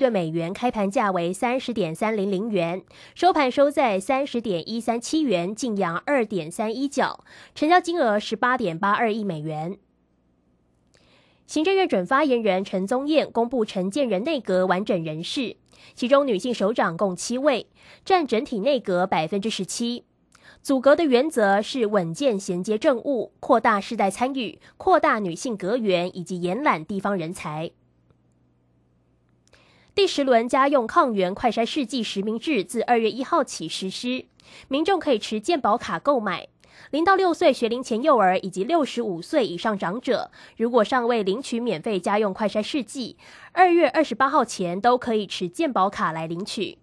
对美元开盘价为三十点三零零元，收盘收在三十点一三七元，净扬二点三一角，成交金额十八点八二亿美元。行政院准发言人陈宗彦公布陈建仁内阁完整人事，其中女性首长共七位，占整体内阁百分之十七。组阁的原则是稳健衔接政务，扩大世代参与，扩大女性阁员以及延揽地方人才。第十轮家用抗原快筛试剂实名制自二月一号起实施，民众可以持健保卡购买。零到六岁学龄前幼儿以及六十五岁以上长者，如果尚未领取免费家用快筛试剂，二月二十八号前都可以持健保卡来领取。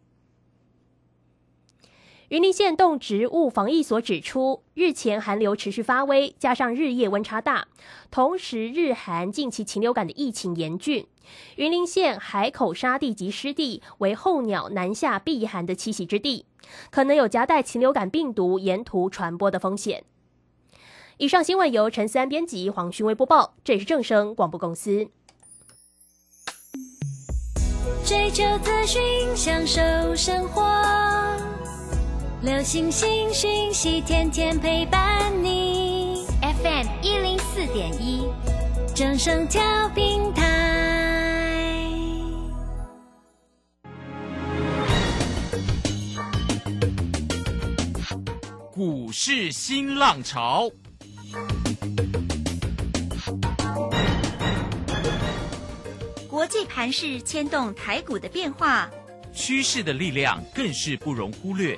云林县动植物防疫所指出，日前寒流持续发威，加上日夜温差大，同时日韩近期禽流感的疫情严峻，云林县海口沙地及湿地为候鸟南下避寒的栖息之地，可能有夹带禽流感病毒沿途传播的风险。以上新闻由陈思安编辑，黄勋威播报，这里是正声广播公司。追求资讯，享受生活。流星星讯息，天天陪伴你。FM 一零四点一，正声调平台。股市新浪潮，国际盘势牵动台股的变化，趋势的力量更是不容忽略。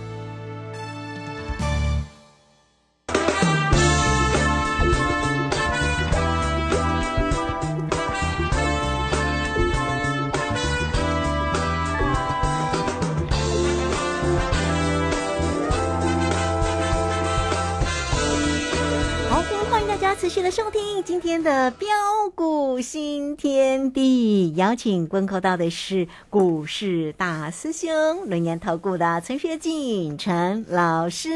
今天的标股新天地，邀请观看到的是股市大师兄轮研投顾的陈学进陈老师，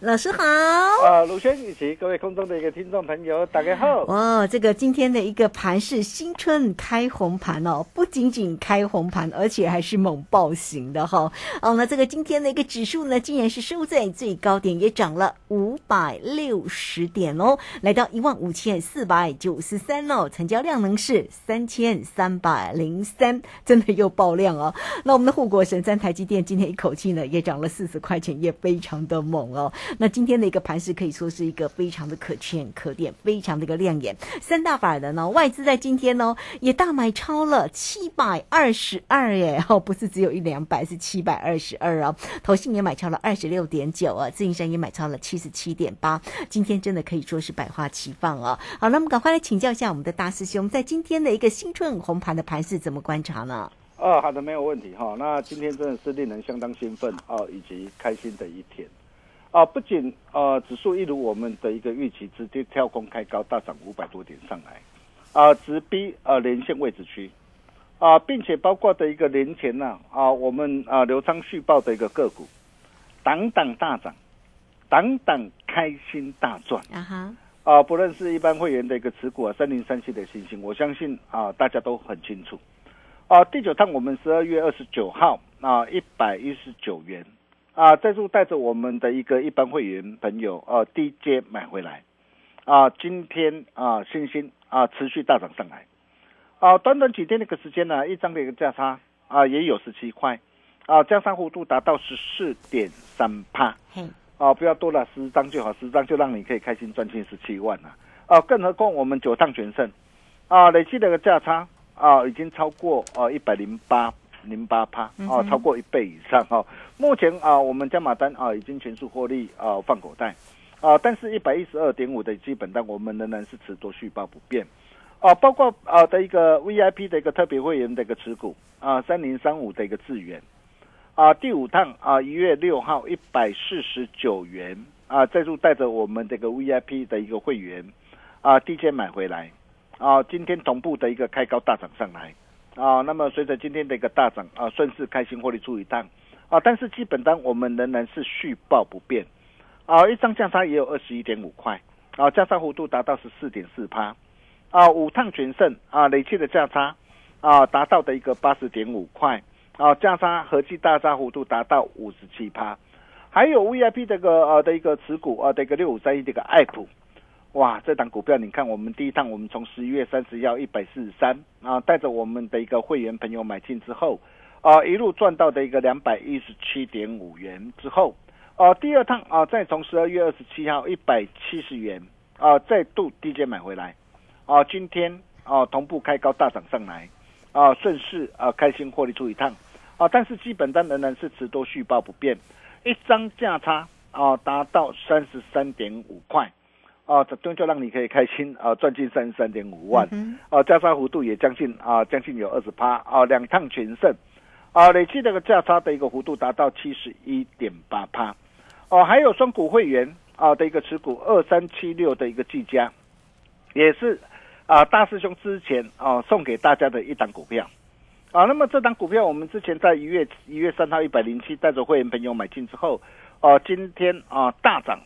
老师好。啊，鲁轩以及各位空中的一个听众朋友，大家好。哦，这个今天的一个盘是新春开红盘哦，不仅仅开红盘，而且还是猛爆型的哈。哦，那这个今天的一个指数呢，竟然是收在最高点，也涨了五百六十点哦，来到一万。五千四百九十三哦，成交量能是三千三百零三，真的又爆量哦。那我们的护国神山台积电今天一口气呢也涨了四十块钱，也非常的猛哦。那今天的一个盘势可以说是一个非常的可圈可点，非常的一个亮眼。三大法人呢，外资在今天呢也大买超了七百二十二耶，哦，不是只有一两百，是七百二十二啊。投信也买超了二十六点九啊，自营商也买超了七十七点八。今天真的可以说是百花齐。放哦，好，那么赶快来请教一下我们的大师兄，在今天的一个新春红盘的盘是怎么观察呢？哦，好的，没有问题哈。那今天真的是令人相当兴奋哦，以及开心的一天啊！不仅呃指数一如我们的一个预期，直接跳空开高，大涨五百多点上来啊，直逼呃连线位置区啊，并且包括的一个年前呢啊，我们啊流昌续报的一个个股，档档大涨，档档开心大赚啊哈。啊，不论是一般会员的一个持股啊，三零三七的星星，我相信啊，大家都很清楚。啊，第九趟我们十二月二十九号啊，一百一十九元啊，再度带着我们的一个一般会员朋友啊，低阶买回来啊，今天啊，星星啊，持续大涨上来啊，短短几天的一个时间呢，一张的一个价差啊，也有十七块啊，加上幅度达到十四点三帕。啊，不要多了，十张就好，十张就让你可以开心赚进十七万了。啊，更何况我们九趟全胜，啊，累计的个价差啊，已经超过啊一百零八零八趴啊，超过一倍以上啊。目前啊，我们加码单啊已经全数获利啊放口袋。啊，但是一百一十二点五的基本单我们仍然是持多续报不变。啊，包括啊的一个 VIP 的一个特别会员的一个持股啊，三零三五的一个资源啊，第五趟啊一月六号一百四十九元。啊，再度带着我们这个 VIP 的一个会员啊低阶买回来。啊，今天同步的一个开高大涨上来。啊，那么随着今天的一个大涨啊，顺势开心获利出一趟。啊，但是基本单我们仍然是续报不变，啊，一张价差也有二十一点五块，啊，价差幅度达到十四点四趴，啊，五趟全胜啊，累计的价差啊达到的一个八十点五块，啊，价差合计大差幅度达到五十七趴，还有 VIP 这个呃的一个持股啊的一个六五三一这个爱普，哇，这档股票你看我们第一趟我们从十一月三十要一百四十三啊，带着我们的一个会员朋友买进之后。啊，一路赚到的一个两百一十七点五元之后，啊，第二趟啊，再从十二月二十七号一百七十元啊，再度低阶买回来，啊，今天啊同步开高大涨上来，啊，顺势啊开心获利出一趟，啊，但是基本单仍然是持多续报不变，一张价差啊达到三十三点五块，啊，这终究让你可以开心啊赚进三十三点五万，啊，价差幅度也将近啊将近有二十趴，啊，两趟全胜。啊，累计这个价差的一个幅度达到七十一点八趴，哦，还有双股会员啊的一个持股二三七六的一个计价，也是啊大师兄之前啊送给大家的一档股票，啊，那么这档股票我们之前在一月一月三号一百零七带着会员朋友买进之后，哦，今天啊大涨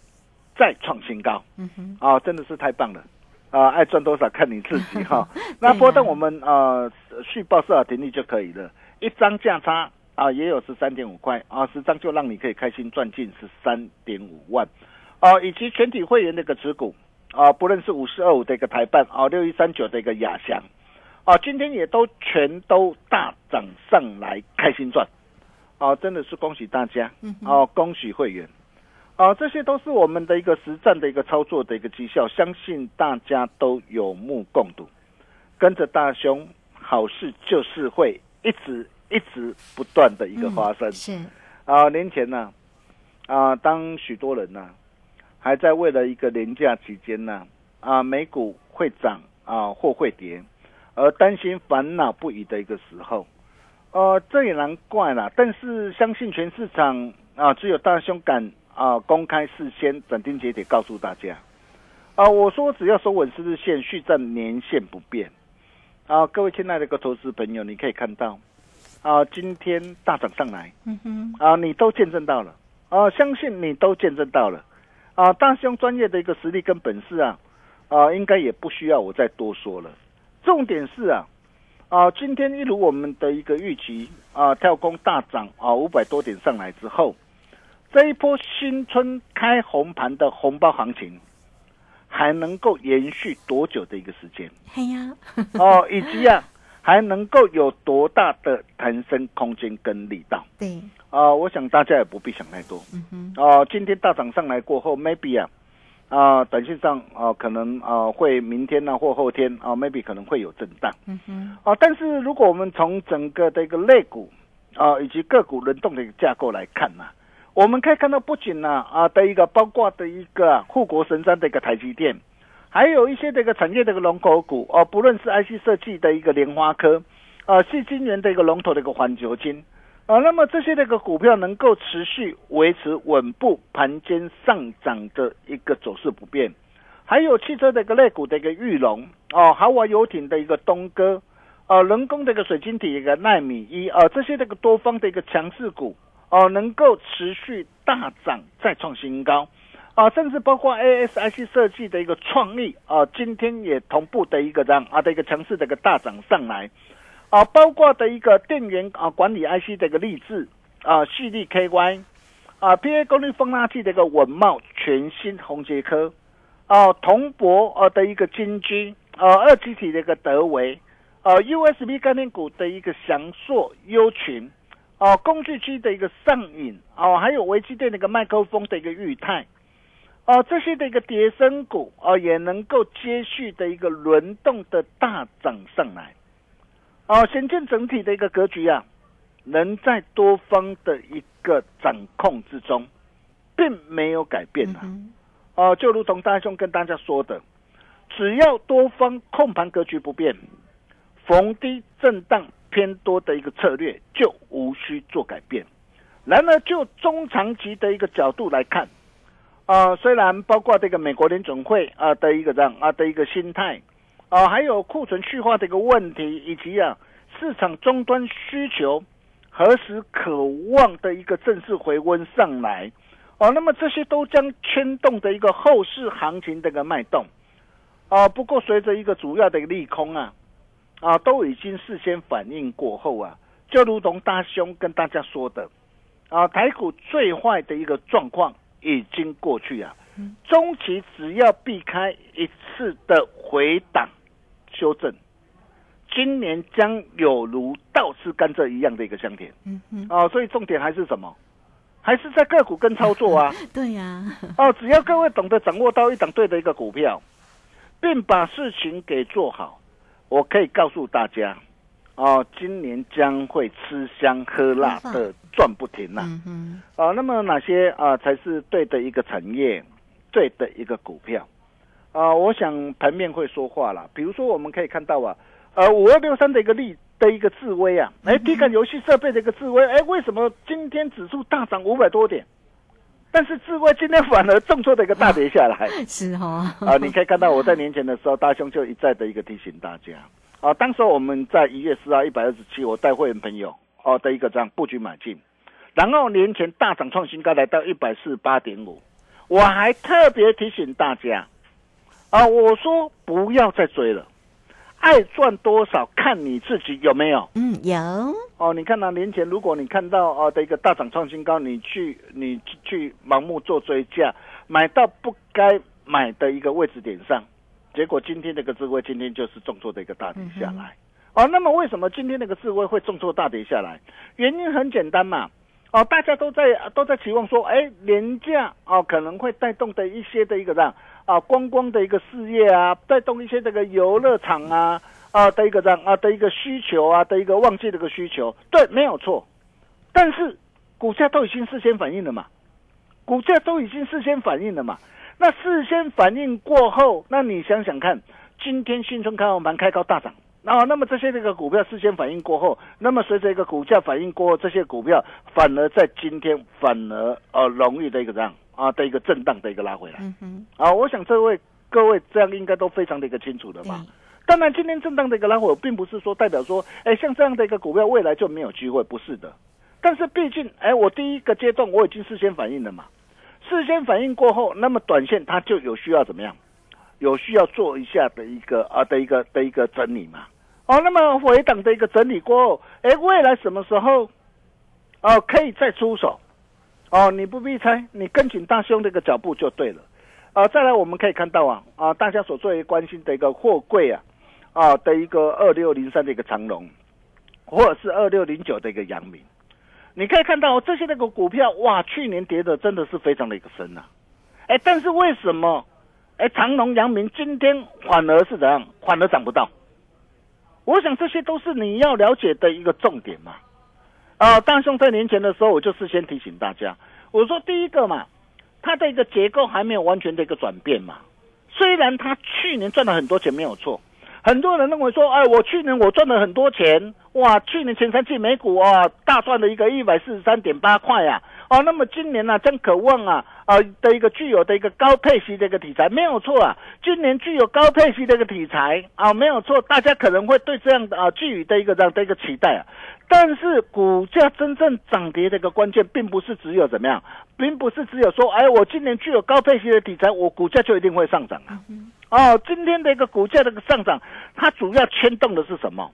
再创新高，嗯哼，啊真的是太棒了，啊爱赚多少看你自己哈，那波动我们啊续报设好停利就可以了。一张价差啊，也有十三点五块啊，十张就让你可以开心赚进十三点五万，啊，以及全体会员的一个持股啊，不论是五四二五的一个台办啊，六一三九的一个亚翔啊，今天也都全都大涨上来，开心赚。啊，真的是恭喜大家。啊，恭喜会员。啊，这些都是我们的一个实战的一个操作的一个绩效，相信大家都有目共睹，跟着大兄，好事就是会一直。一直不断的一个发生。是。啊，年前呢啊，当许多人呢还在为了一个廉价期间呢啊，美股会涨啊或会跌，而担心烦恼不已的一个时候，呃，这也难怪啦。但是相信全市场啊，只有大兄敢啊公开事先斩钉截铁告诉大家啊，我说只要收稳十日线，续战年线不变啊，各位亲爱的个投资朋友，你可以看到。啊，今天大涨上来，嗯哼，啊，你都见证到了，啊，相信你都见证到了，啊，大兄专业的一个实力跟本事啊，啊，应该也不需要我再多说了。重点是啊，啊，今天一如我们的一个预期啊，跳空大涨啊，五百多点上来之后，这一波新春开红盘的红包行情，还能够延续多久的一个时间？哎呀，哦，以及啊。还能够有多大的弹升空间跟力道？对啊，我想大家也不必想太多。嗯哼，哦，今天大涨上来过后，maybe 啊，啊，短线上啊，可能啊会明天呢或后天啊，maybe 可能会有震荡。嗯哼，啊，但是如果我们从整个的一个类股啊以及个股轮动的一个架构来看呢，我们可以看到不仅呢啊的一个包括的一个护国神山的一个台积电。还有一些这个产业的一个龙头股哦，不论是 IC 设计的一个莲花科，啊，是今年的一个龙头的一个环球金，啊，那么这些那个股票能够持续维持稳步盘间上涨的一个走势不变，还有汽车的一个类股的一个玉龙，哦，豪华游艇的一个东哥，啊，人工的一个水晶体一个纳米一，啊，这些这个多方的一个强势股，哦，能够持续大涨再创新高。啊，甚至包括 ASIC 设计的一个创意啊，今天也同步的一个这样啊的一个强势的一个大涨上来，啊，包括的一个电源啊管理 IC 的一个励志啊，蓄力 KY 啊，PA 功率放大器的一个稳茂全新红杰科啊，铜箔啊的一个金居啊，二极体的一个德维啊，USB 概念股的一个翔硕优群啊，工具机的一个上影啊，还有微机电的一个麦克风的一个裕泰。哦，这些的一个叠升股哦，也能够接续的一个轮动的大涨上来，哦，显见整体的一个格局啊，仍在多方的一个掌控之中，并没有改变啊。嗯哦、就如同大兄跟大家说的，只要多方控盘格局不变，逢低震荡偏多的一个策略就无需做改变。然而，就中长期的一个角度来看，啊、虽然包括这个美国联准会啊、的一个这样啊的一个心态，啊、还有库存去化的一个问题，以及啊市场终端需求何时渴望的一个正式回温上来，哦，那么这些都将牵动的一个后市行情的一个脉动，啊，不过随着一个主要的一个利空啊，啊，都已经事先反应过后啊，就如同大兄跟大家说的，啊，台股最坏的一个状况已经过去啊，中期只要避开一次的回档修正，今年将有如倒吃甘蔗一样的一个香甜。嗯嗯，啊，所以重点还是什么？还是在个股跟操作啊。对呀，哦，只要各位懂得掌握到一档对的一个股票，并把事情给做好，我可以告诉大家，哦，今年将会吃香喝辣的赚不停呐、嗯哼，啊，那么哪些啊才是对的一个产业，对的一个股票？啊，我想盘面会说话了。比如说，我们可以看到啊，呃，五二六三的一个力的一个智威啊，哎，低感游戏设备的一个智威，哎，为什么今天指数大涨五百多点？但是智威今天反而重挫的一个大跌下来 是哦，啊！你可以看到我在年前的时候，大兄就一再的一个提醒大家啊，当时我们在一月四号一百二十七，我带会员朋友哦的一个这样布局买进，然后年前大涨创新高来到一百四十八点五，我还特别提醒大家啊，我说不要再追了，爱赚多少看你自己有没有。嗯，有，哦，你看到、年前，如果你看到哦的一个大涨创新高，你去你去去盲目做追价，买到不该买的一个位置点上，结果今天这个智慧今天就是重挫的一个大跌下来。哦，那么为什么今天那个智慧会重挫大跌下来？原因很简单嘛。哦，大家都在都在期望说，哎，廉价哦可能会带动的一些的一个这样啊观光的一个事业啊，带动一些这个游乐场啊啊的一个这样啊的一个需求啊的一个旺季的一个需求，对，没有错。但是股价都已经事先反映了嘛，股价都已经事先反映了嘛。那事先反应过后，那你想想看，今天新春开红盘开高大涨，然后那么这些这个股票事先反应过后，那么随着一个股价反应过后，这些股票反而在今天反而呃容易的一个这样啊的一个震荡的一个拉回来嗯哼，啊，我想这位各位这样应该都非常的一个清楚的吧。当然，今天震荡的一个拉回，并不是说代表说，哎，像这样的一个股票未来就没有机会，不是的。但是毕竟，哎，我第一个阶段我已经事先反应了嘛，事先反应过后，那么短线它就有需要怎么样？有需要做一下的一个啊的一个的一个整理嘛。哦，那么回档的一个整理过后，哎，未来什么时候哦可以再出手？哦，你不必猜，你跟紧大兄的一个脚步就对了。啊，再来我们可以看到啊啊，大家所最为关心的一个货柜啊啊的一个二六零三的一个长龙，或者是二六零九的一个阳明，你可以看到这些那个股票哇，去年跌的真的是非常的一个深呐、哎，但是为什么哎长隆、阳明今天反而是怎样？反而涨不到？我想这些都是你要了解的一个重点嘛。啊，大兄在年前的时候，我就事先提醒大家，我说第一个嘛，它的一个结构还没有完全的一个转变嘛。虽然它去年赚了很多钱没有错，很多人认为说，哎，我去年我赚了很多钱，哇，去年前三季美股啊大赚了一个一百四十三点八块啊，哦，那么今年呢、将渴望啊啊的一个具有的一个高配息的一个题材没有错啊，今年具有高配息的一个题材啊没有错，大家可能会对这样的啊寄予的一个这样的一个期待啊，但是股价真正涨跌的一个关键，并不是只有怎么样，并不是只有说，哎，我今年具有高配息的题材，我股价就一定会上涨啊。哦，今天的一个股价的一个上涨，它主要牵动的是什么？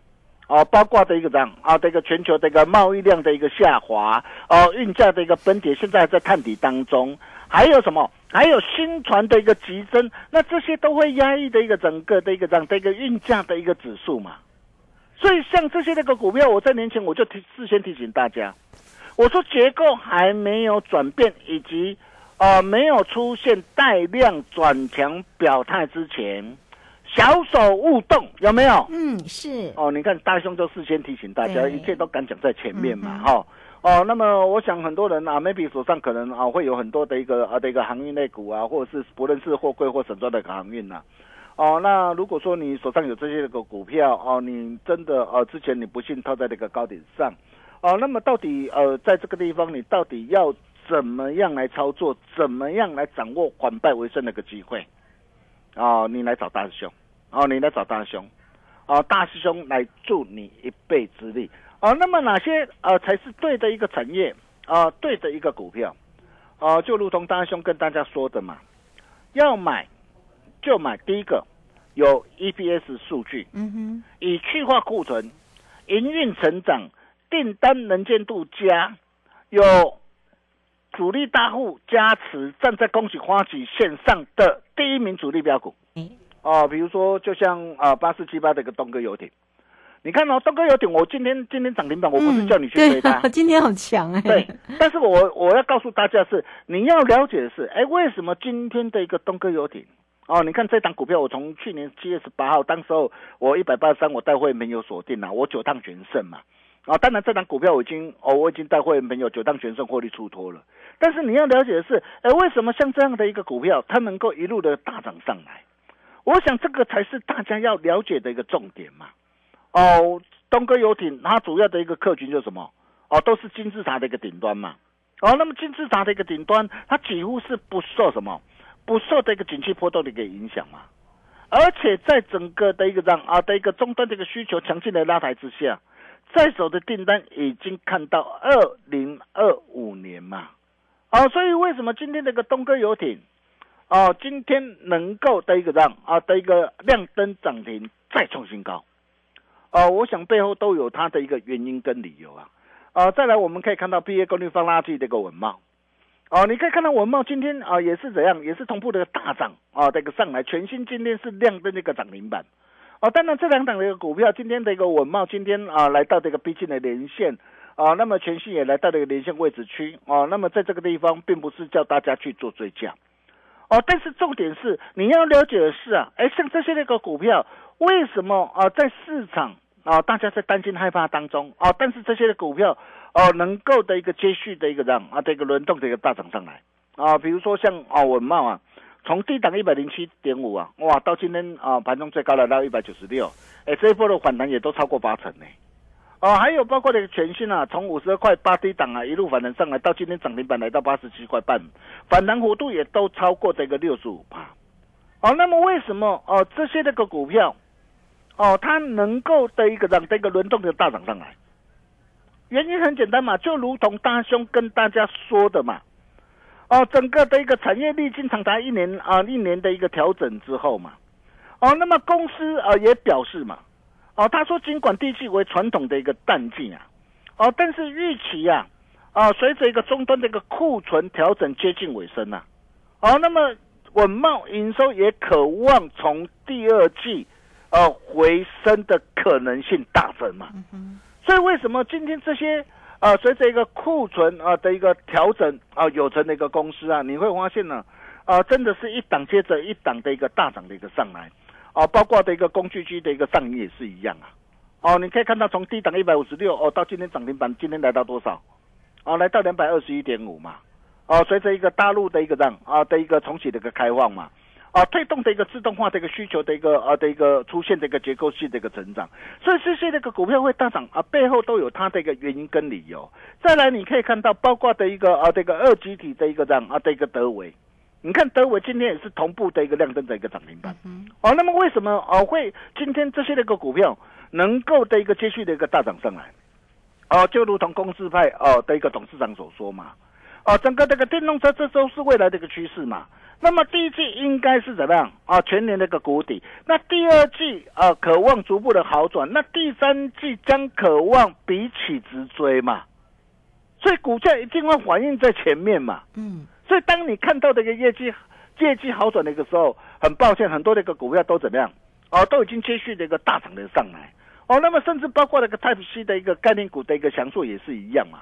哦，包括的一个这样啊，这个全球的一个贸易量的一个下滑，哦，运价的一个崩跌，现在还在探底当中，还有什么？还有新船的一个急增，那这些都会压抑的一个整个的一个这样的一个运价的一个指数嘛。所以像这些那个股票，我在年前我就提事先提醒大家，我说结构还没有转变，以及呃没有出现带量转强表态之前，小手勿动，有没有？嗯，是，哦，你看大兄就事先提醒大家，一切都敢讲在前面嘛，嗯哈、哦，那么我想很多人啊，maybe 手上可能啊会有很多的一个啊的一个航运类股啊，或者是不论是货柜或散装的一个航运呐、哦，那如果说你手上有这些个股票哦，你真的呃之前你不幸套在那个高点上，哦，那么到底呃在这个地方你到底要怎么样来操作，怎么样来掌握反败为胜的一个机会？哦，你来找大师兄，哦，你来找大师兄，哦，大师兄来助你一臂之力。哦，那么哪些呃才是对的一个产业啊、对的一个股票？哦、就如同大师兄跟大家说的嘛，要买就买第一个有 EPS 数据，嗯哼，以去化库存、营运成长、订单能见度佳，有主力大户加持，站在恭喜花旗线上的第一名主力标股。哎，哦，比如说就像啊八四七八的一个东哥游艇，你看哦，东哥游艇，我今天今天涨停板，我不是叫你去追它，今天很强哎，对，但是我我要告诉大家是，你要了解的是，哎，为什么今天的一个东哥游艇？哦，你看这档股票，我从去年七月十八号，当时候我一百八十三，我带会没有锁定啊，我九趟全胜嘛。啊、当然这档股票我已经哦，我已经带会没有九趟全胜获利出脱了。但是你要了解的是，哎，为什么像这样的一个股票，它能够一路的大涨上来？我想这个才是大家要了解的一个重点嘛。哦，东哥游艇它主要的一个客群就是什么？哦，都是金字塔的一个顶端嘛。哦，那么金字塔的一个顶端，它几乎是不受什么，不受这个景气波动的一个影响嘛。而且在整个的一个让啊的一个终端的一个需求强劲的拉抬之下，在手的订单已经看到二零二五年嘛。哦，所以为什么今天这个东哥游艇，哦，今天能够的一个让啊的一个亮灯涨停再创新高？哦，我想背后都有它的一个原因跟理由啊。啊，再来我们可以看到 PA 功率放垃圾的一个文茂，哦，你可以看到文茂今天啊也是怎样，也是同步的大涨啊，这个上来，全新今天是亮灯这个涨停板。哦，当然这两档的一个股票，今天的一个稳茂今天啊来到这个逼近的连线啊，那么全新也来到这个连线位置区哦，那么在这个地方并不是叫大家去做追加哦，但是重点是你要了解的是啊，哎，像这些那个股票为什么啊在市场啊大家在担心害怕当中啊，但是这些的股票哦能够的一个接续的一个让啊这个轮动的一个大涨上来啊，比如说像啊文茂啊。从低档一百零七点五啊，哇，到今天啊盘中最高来到一百九十六，哎，这一波的反弹也都超过八成呢。哦，还有包括这个全新啊，从五十二块八低档啊一路反弹上来，到今天涨停板来到八十七块半，反弹幅度也都超过这个六十五帕。哦，那么为什么哦这些那个股票哦它能够的一个让这个轮动的大涨上来？原因很简单嘛，就如同大兄跟大家说的嘛。哦，整个的一个产业历经长达一年啊一年的一个调整之后嘛，哦，那么公司呃也表示嘛，哦，他说尽管第一季为传统的一个淡季啊，哦，但是预期啊，啊，随着一个终端的一个库存调整接近尾声呐、哦，那么稳茂营收也渴望从第二季呃回升的可能性大增嘛，所以为什么今天这些？啊，随着一个库存啊的一个调整啊，有成的一个公司啊，你会发现呢，啊，真的是一档接着一档的一个大涨的一个上来，啊，包括的一个工具机的一个上影也是一样啊，哦，你可以看到从低档一百五十六哦，到今天涨停板，今天来到多少？哦，来到两百二十一点五嘛，哦，随着一个大陆的一个让啊的一个重启的一个开放嘛。啊，推动的一个自动化的一个需求的一个啊的一个出现的一个结构性的一个成长，所以这些那个股票会大涨啊，背后都有它的一个原因跟理由。再来，你可以看到包括的一个啊这个二级体的一个涨啊的一个德维，你看德伟今天也是同步的一个亮灯的一个涨停板。哦，那么为什么哦会今天这些的一个股票能够的一个接续的一个大涨上来？哦，就如同公司派哦的一个董事长所说嘛，哦，整个这个电动车这都是未来的一个趋势嘛。那么第一季应该是怎么样啊？全年的一个谷底。那第二季啊，渴望逐步的好转。那第三季将渴望比起直追嘛。所以股价一定会反映在前面嘛。嗯，所以当你看到这个业绩业绩好转的一个时候，很抱歉，很多的一个股票都怎么样？哦，都已经接续的一个大涨的上来。哦，那么甚至包括那个 Type C 的一个概念股的一个强硕也是一样嘛。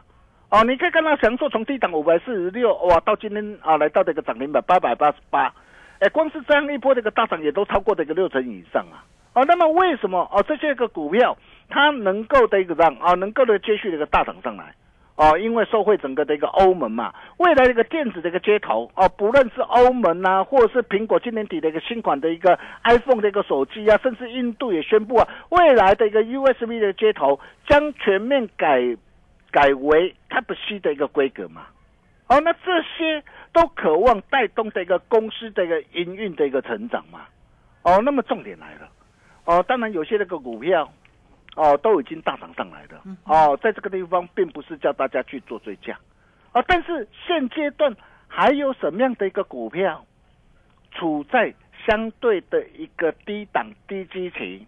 哦，你可以看到强硕从低档五百四十六哇，到今天啊来到这个涨停板八百八十八，哎，光是这样一波这个大涨也都超过这个六成以上啊。哦，那么为什么哦这些个股票它能够的一个让啊能够的接续的一个大涨上来？哦，因为受惠整个的一个欧盟嘛，未来的一个电子的一个接头哦，不论是欧盟呐，或者是苹果今年底的一个新款的一个 iPhone 的一个手机啊，甚至印度也宣布啊，未来的一个 USB 的接头将全面改改为 Type C 的一个规格嘛。哦，那这些都渴望带动的一个公司的一个营运的一个成长嘛。哦，那么重点来了，哦，当然有些那个股票。哦，都已经大涨上来的。哦，在这个地方并不是叫大家去做追加，啊，但是现阶段还有什么样的一个股票处在相对的一个低档低基期，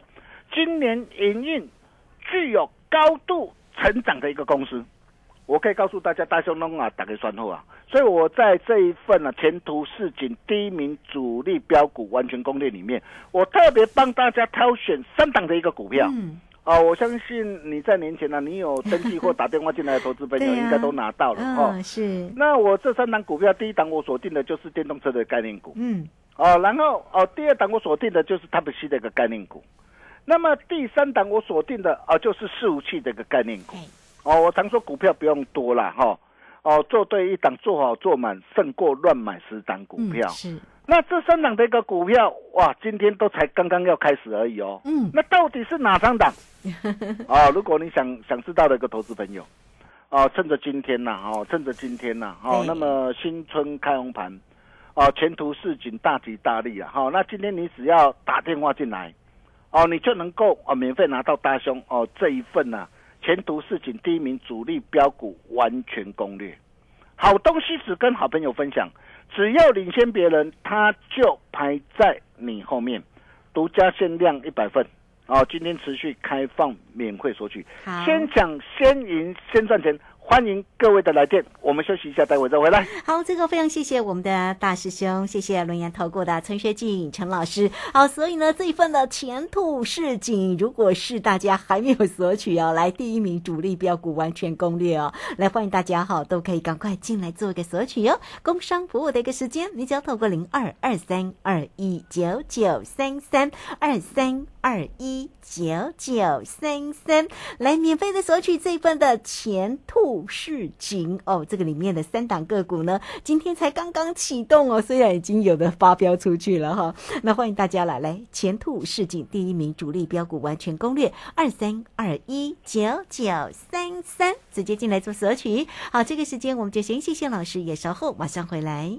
今年营运具有高度成长的一个公司，我可以告诉大家，大兄龙啊，打开算后啊，所以我在这一份呢前途市井第一名主力标股完全攻略里面，我特别帮大家挑选三档的一个股票。哦，我相信你在年前呢，你有登记或打电话进来的投资朋友，应该都拿到了哦。是。那我这三档股票，第一档我锁定的就是电动车的概念股。嗯。哦，然后哦，第二档我锁定的就是 Type C 的一个概念股。那么第三档我锁定的哦，就是伺服器的一个概念股。哦，我常说股票不用多了哈。哦，做对一档，做好做满，胜过乱买十档股票。是。那这三档的一个股票，哇，今天都才刚刚要开始而已哦。嗯。那到底是哪三档？啊，如果你想想知道的一个投资朋友，哦，趁着今天呐，哦，趁着今天呐，哦，那么新春开红盘，哦，前途似锦，大吉大利啊！好，那今天你只要打电话进来，哦，你就能够哦，免费拿到大兄哦这一份呐，前途似锦第一名主力标股完全攻略，好东西只跟好朋友分享，只要领先别人，他就排在你后面，独家限量一百份。哦，今天持续开放免费索取，先抢先赢先赚钱。欢迎各位的来电，我们休息一下，待会再回来。好，这个非常谢谢我们的大师兄，谢谢轮研投顾的陈学进陈老师。好，所以呢，这一份的前途似锦，如果是大家还没有索取哦，来第一名主力标股完全攻略哦，来欢迎大家哈，都可以赶快进来做一个索取哦。工商服务的一个时间，你只要透过零二二三二一九九三三二三二一九九三三来免费的索取这一份的前兔。市锦哦，这个里面的三档个股呢，今天才刚刚启动哦，虽然已经有的发标出去了哈，那欢迎大家来来前兔市锦第一名主力标股完全攻略二三二一九九三三，直接进来做索取。好，这个时间我们就先谢谢老师，也稍后马上回来。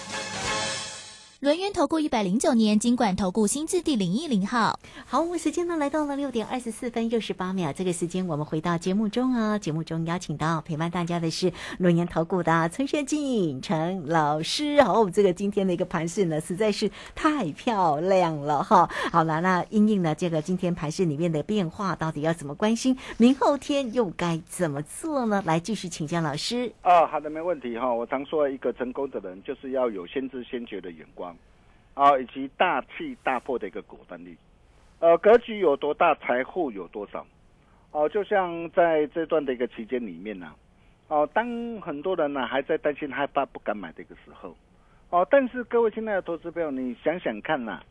轮源投顾一百零九年金管投顾新字第零一零号，好，我们时间呢来到了六点二十四分六十八秒。这个时间我们回到节目中啊，节目中邀请到陪伴大家的是轮源投顾的陈学进陈老师。好，这个今天的一个盘势呢实在是太漂亮了哈。好了，那应应呢这个今天盘势里面的变化，到底要怎么关心？明后天又该怎么做呢？来继续请教老师。啊，好的，没问题哈。我常说一个成功的人就是要有先知先觉的眼光。啊，以及大气大破的一个果断力，呃，格局有多大，财富有多少？哦，就像在这段的一个期间里面呢，哦，当很多人呢还在担心害怕不敢买的一个时候，哦，但是各位亲爱的投资朋友，你想想看呐，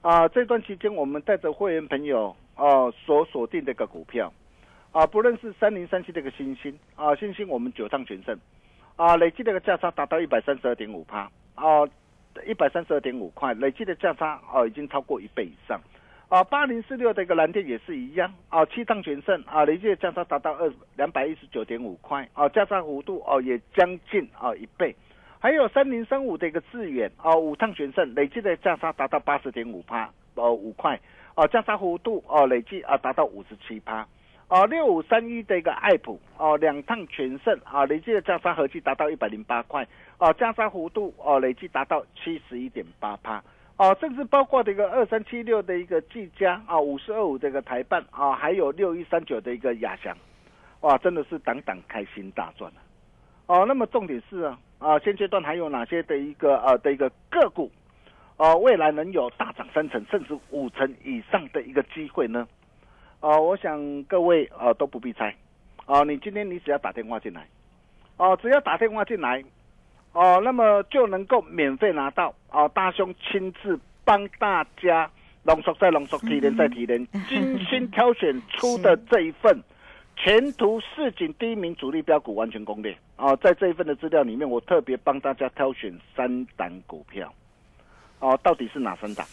啊，这段期间我们带着会员朋友哦所锁定的一个股票，啊，不论是三零三七这个星星，啊，星星我们九趟全胜。啊，累计的一个价差达到一百三十二点五趴，哦，一百三十二点五块，累计的价差哦已经超过一倍以上。啊，八零四六的一个蓝电也是一样啊，七趟全胜啊，累计的价差达到二两百一十九点五块啊，价差幅度哦也将近啊一倍。还有三零三五的一个致远啊，五趟全胜，累计的价差达到八十点五趴哦五块啊，价差幅度哦累计啊达到五十七趴。啊，六五三一的一个爱普哦，两趟全胜啊，累计的价差合计达到一百零八块啊，价差幅度哦累计达到七十一点八趴。啊，甚至包括这个二三七六的一个技嘉啊，五四二五的一个台办啊，还有六一三九的一个亚翔，哇，真的是档档开心大赚啊！哦，那么重点是啊，啊，现阶段还有哪些的一个呃的一个个股，啊，未来能有大涨三成甚至五成以上的一个机会呢？啊，我想各位啊都不必猜，啊，你今天你只要打电话进来，哦，只要打电话进来。哦，那么就能够免费拿到哦，大兄亲自帮大家浓缩再浓缩，提炼再提炼，精心挑选出的这一份前途似锦第一名主力标股完全攻略。哦，在这一份的资料里面，我特别帮大家挑选三档股票。哦，到底是哪三档？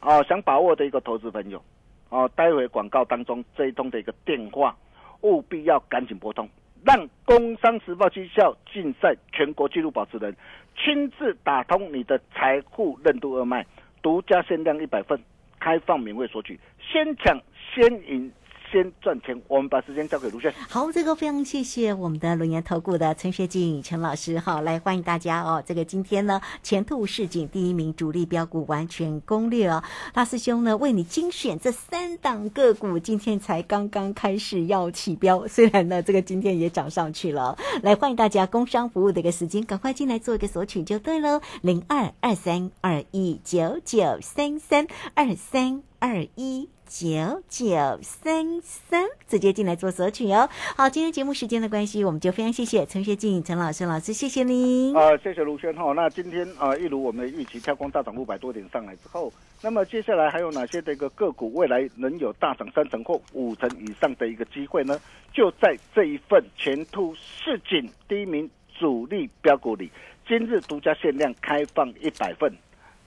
哦，想把握的一个投资朋友哦，待会广告当中这一通的一个电话，务必要赶紧拨通。让《工商时报》绩效竞赛全国纪录保持人亲自打通你的财富任督二脉，独家限量一百份，开放免费索取，先抢先赢。先赚钱，我们把时间交给卢轩。好，这个非常谢谢我们的龙岩投顾的陈学静陈老师，好，来欢迎大家哦。这个今天呢，前途似锦第一名主力标股完全攻略哦，大师兄呢为你精选这三档个股，今天才刚刚开始要起标，虽然呢这个今天也涨上去了。来欢迎大家工商服务的一个时间，赶快进来做一个索取就对喽，零二二三二一九九三三二三二一。九九三三，直接进来做索取哦。好，今天节目时间的关系，我们就非常谢谢陈学静陈老师老师，谢谢您。啊，谢谢卢轩哈。那今天啊，一如我们的预期，跳空大涨五百多点上来之后，那么接下来还有哪些的一个个股未来能有大涨三成或五成以上的一个机会呢？就在这一份前途市井第一名主力标股里，今日独家限量开放一百份。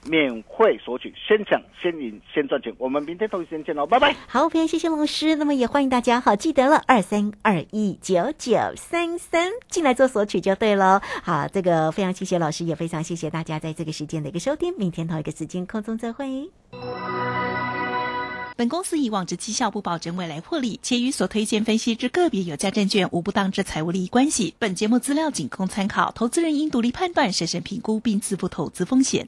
免费索取，先抢先赢先赚钱。我们明天同一时间见喽，拜拜。好，非常谢谢老师。那么也欢迎大家，好记得了，二三二一九九三三进来做索取就对了。好，这个非常谢谢老师，也非常谢谢大家在这个时间的一个收听。明天同一个时间空中再会。本公司以往之绩效不保证未来获利，且与所推荐分析之个别有价证券无不当之财务利益关系。本节目资料仅供参考，投资人应独立判断、审慎评估并自负投资风险。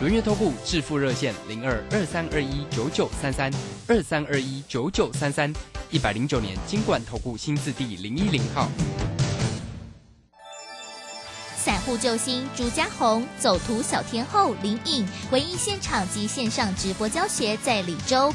轮月投顾致富热线零二二三二一九九三三二三二一九九三三一百零九年金管投顾新字第零一零号。散户救星朱家红，走图小天后林颖，唯一现场及线上直播教学在李州。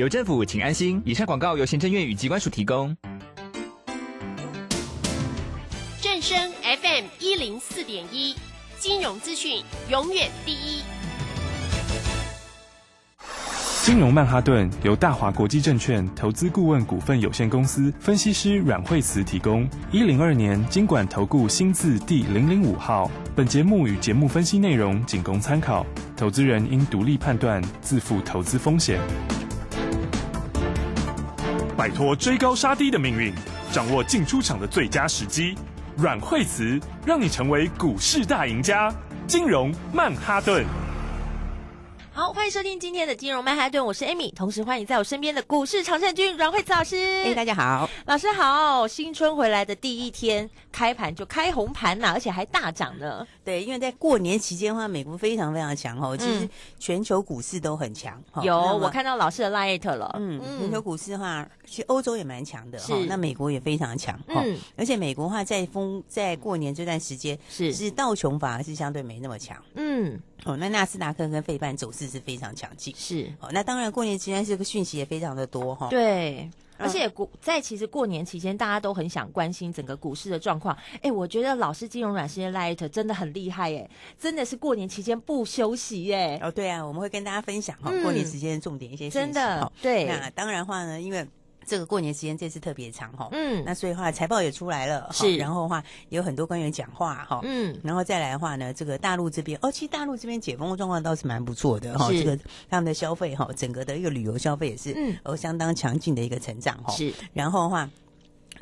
有政府，请安心。以上广告由行政院与机关署提供。正声 FM 一零四点一，金融资讯永远第一。金融曼哈顿由大华国际证券投资顾问股份有限公司分析师阮惠慈提供。一零二年经管投顾新字第零零五号。本节目与节目分析内容仅供参考，投资人应独立判断，自负投资风险。摆脱追高杀低的命运，掌握进出场的最佳时机。阮惠慈让你成为股市大赢家。金融曼哈顿。好，欢迎收听今天的金融曼哈顿，我是 Amy，同时欢迎在我身边的股市常胜军阮慧慈老师。哎，大家好，老师好！新春回来的第一天，开盘就开红盘呐，而且还大涨呢。对，因为在过年期间的话，美国非常非常强哦，其实全球股市都很强。有，我看到老师的 light 了。嗯，全球股市的话，其实欧洲也蛮强的哈，那美国也非常强。嗯，而且美国的话，在风在过年这段时间，是是道琼反而是相对没那么强。嗯。哦，那纳斯达克跟费半走势是非常强劲，是哦。那当然，过年期间这个讯息也非常的多哈。对，而且股在其实过年期间，大家都很想关心整个股市的状况。哎，我觉得老师金融软件 Light 真的很厉害，哎，真的是过年期间不休息，哎。哦，对啊，我们会跟大家分享哈，过年时间重点一些真的对。那当然话呢，因为。这个过年时间这次特别长哈，嗯，那所以话财报也出来了，是，然后的话有很多官员讲话哈，嗯，然后再来的话呢，这个大陆这边哦，其实大陆这边解封的状况倒是蛮不错的哈，这个他们的消费哈，整个的一个旅游消费也是，嗯，哦，相当强劲的一个成长哈，是，然后的话。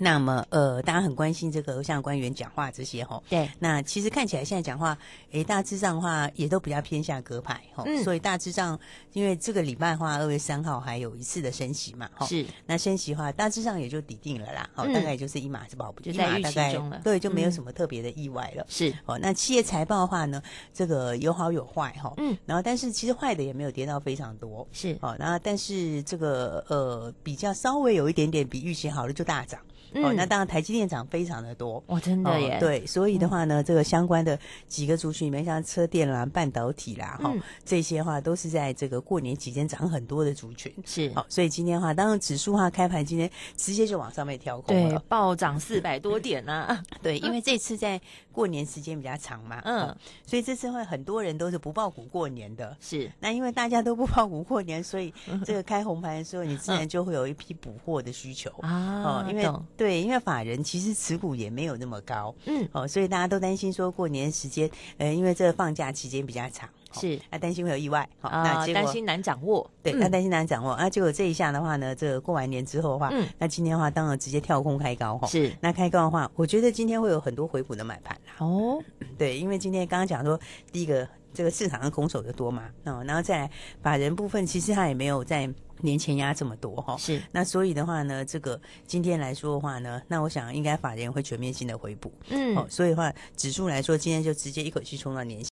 那么，呃，大家很关心这个像官员讲话这些哈。对。那其实看起来现在讲话，诶，大致上的话也都比较偏向鸽派哈。嗯。所以大致上，因为这个礼拜的话，二月三号还有一次的升息嘛哈。是。那升息的话，大致上也就抵定了啦。哦。大概也就是一码是保不就在预期中了。对，就没有什么特别的意外了。是。哦，那企业财报的话呢，这个有好有坏哈。嗯。然后，但是其实坏的也没有跌到非常多。是。哦，然后但是这个呃比较稍微有一点点比预期好了就大涨。哦，那当然，台积电涨非常的多，哇，真的耶！对，所以的话呢，这个相关的几个族群里面，像车电啦、半导体啦，哈，这些话都是在这个过年期间涨很多的族群。是，好，所以今天的话，当然指数话开盘今天直接就往上面跳空了，暴涨四百多点呢。对，因为这次在过年时间比较长嘛，嗯，所以这次会很多人都是不报股过年的。是，那因为大家都不报股过年，所以这个开红盘的时候，你自然就会有一批补货的需求啊。哦，因为对，因为法人。其实持股也没有那么高，嗯，哦，所以大家都担心说过年时间，呃，因为这个放假期间比较长，是，啊，担心会有意外，好，那担心难掌握，对，那担心难掌握，啊，结果这一下的话呢，这个过完年之后的话，嗯，那今天的话当然直接跳空开高，哈，是，那开高的话，我觉得今天会有很多回补的买盘啦，哦，对，因为今天刚刚讲说，第一个这个市场上空手的多嘛，哦，然后再来法人部分，其实他也没有在。年前压这么多哈，是那所以的话呢，这个今天来说的话呢，那我想应该法人会全面性的回补，嗯，哦，所以的话指数来说，今天就直接一口气冲到年。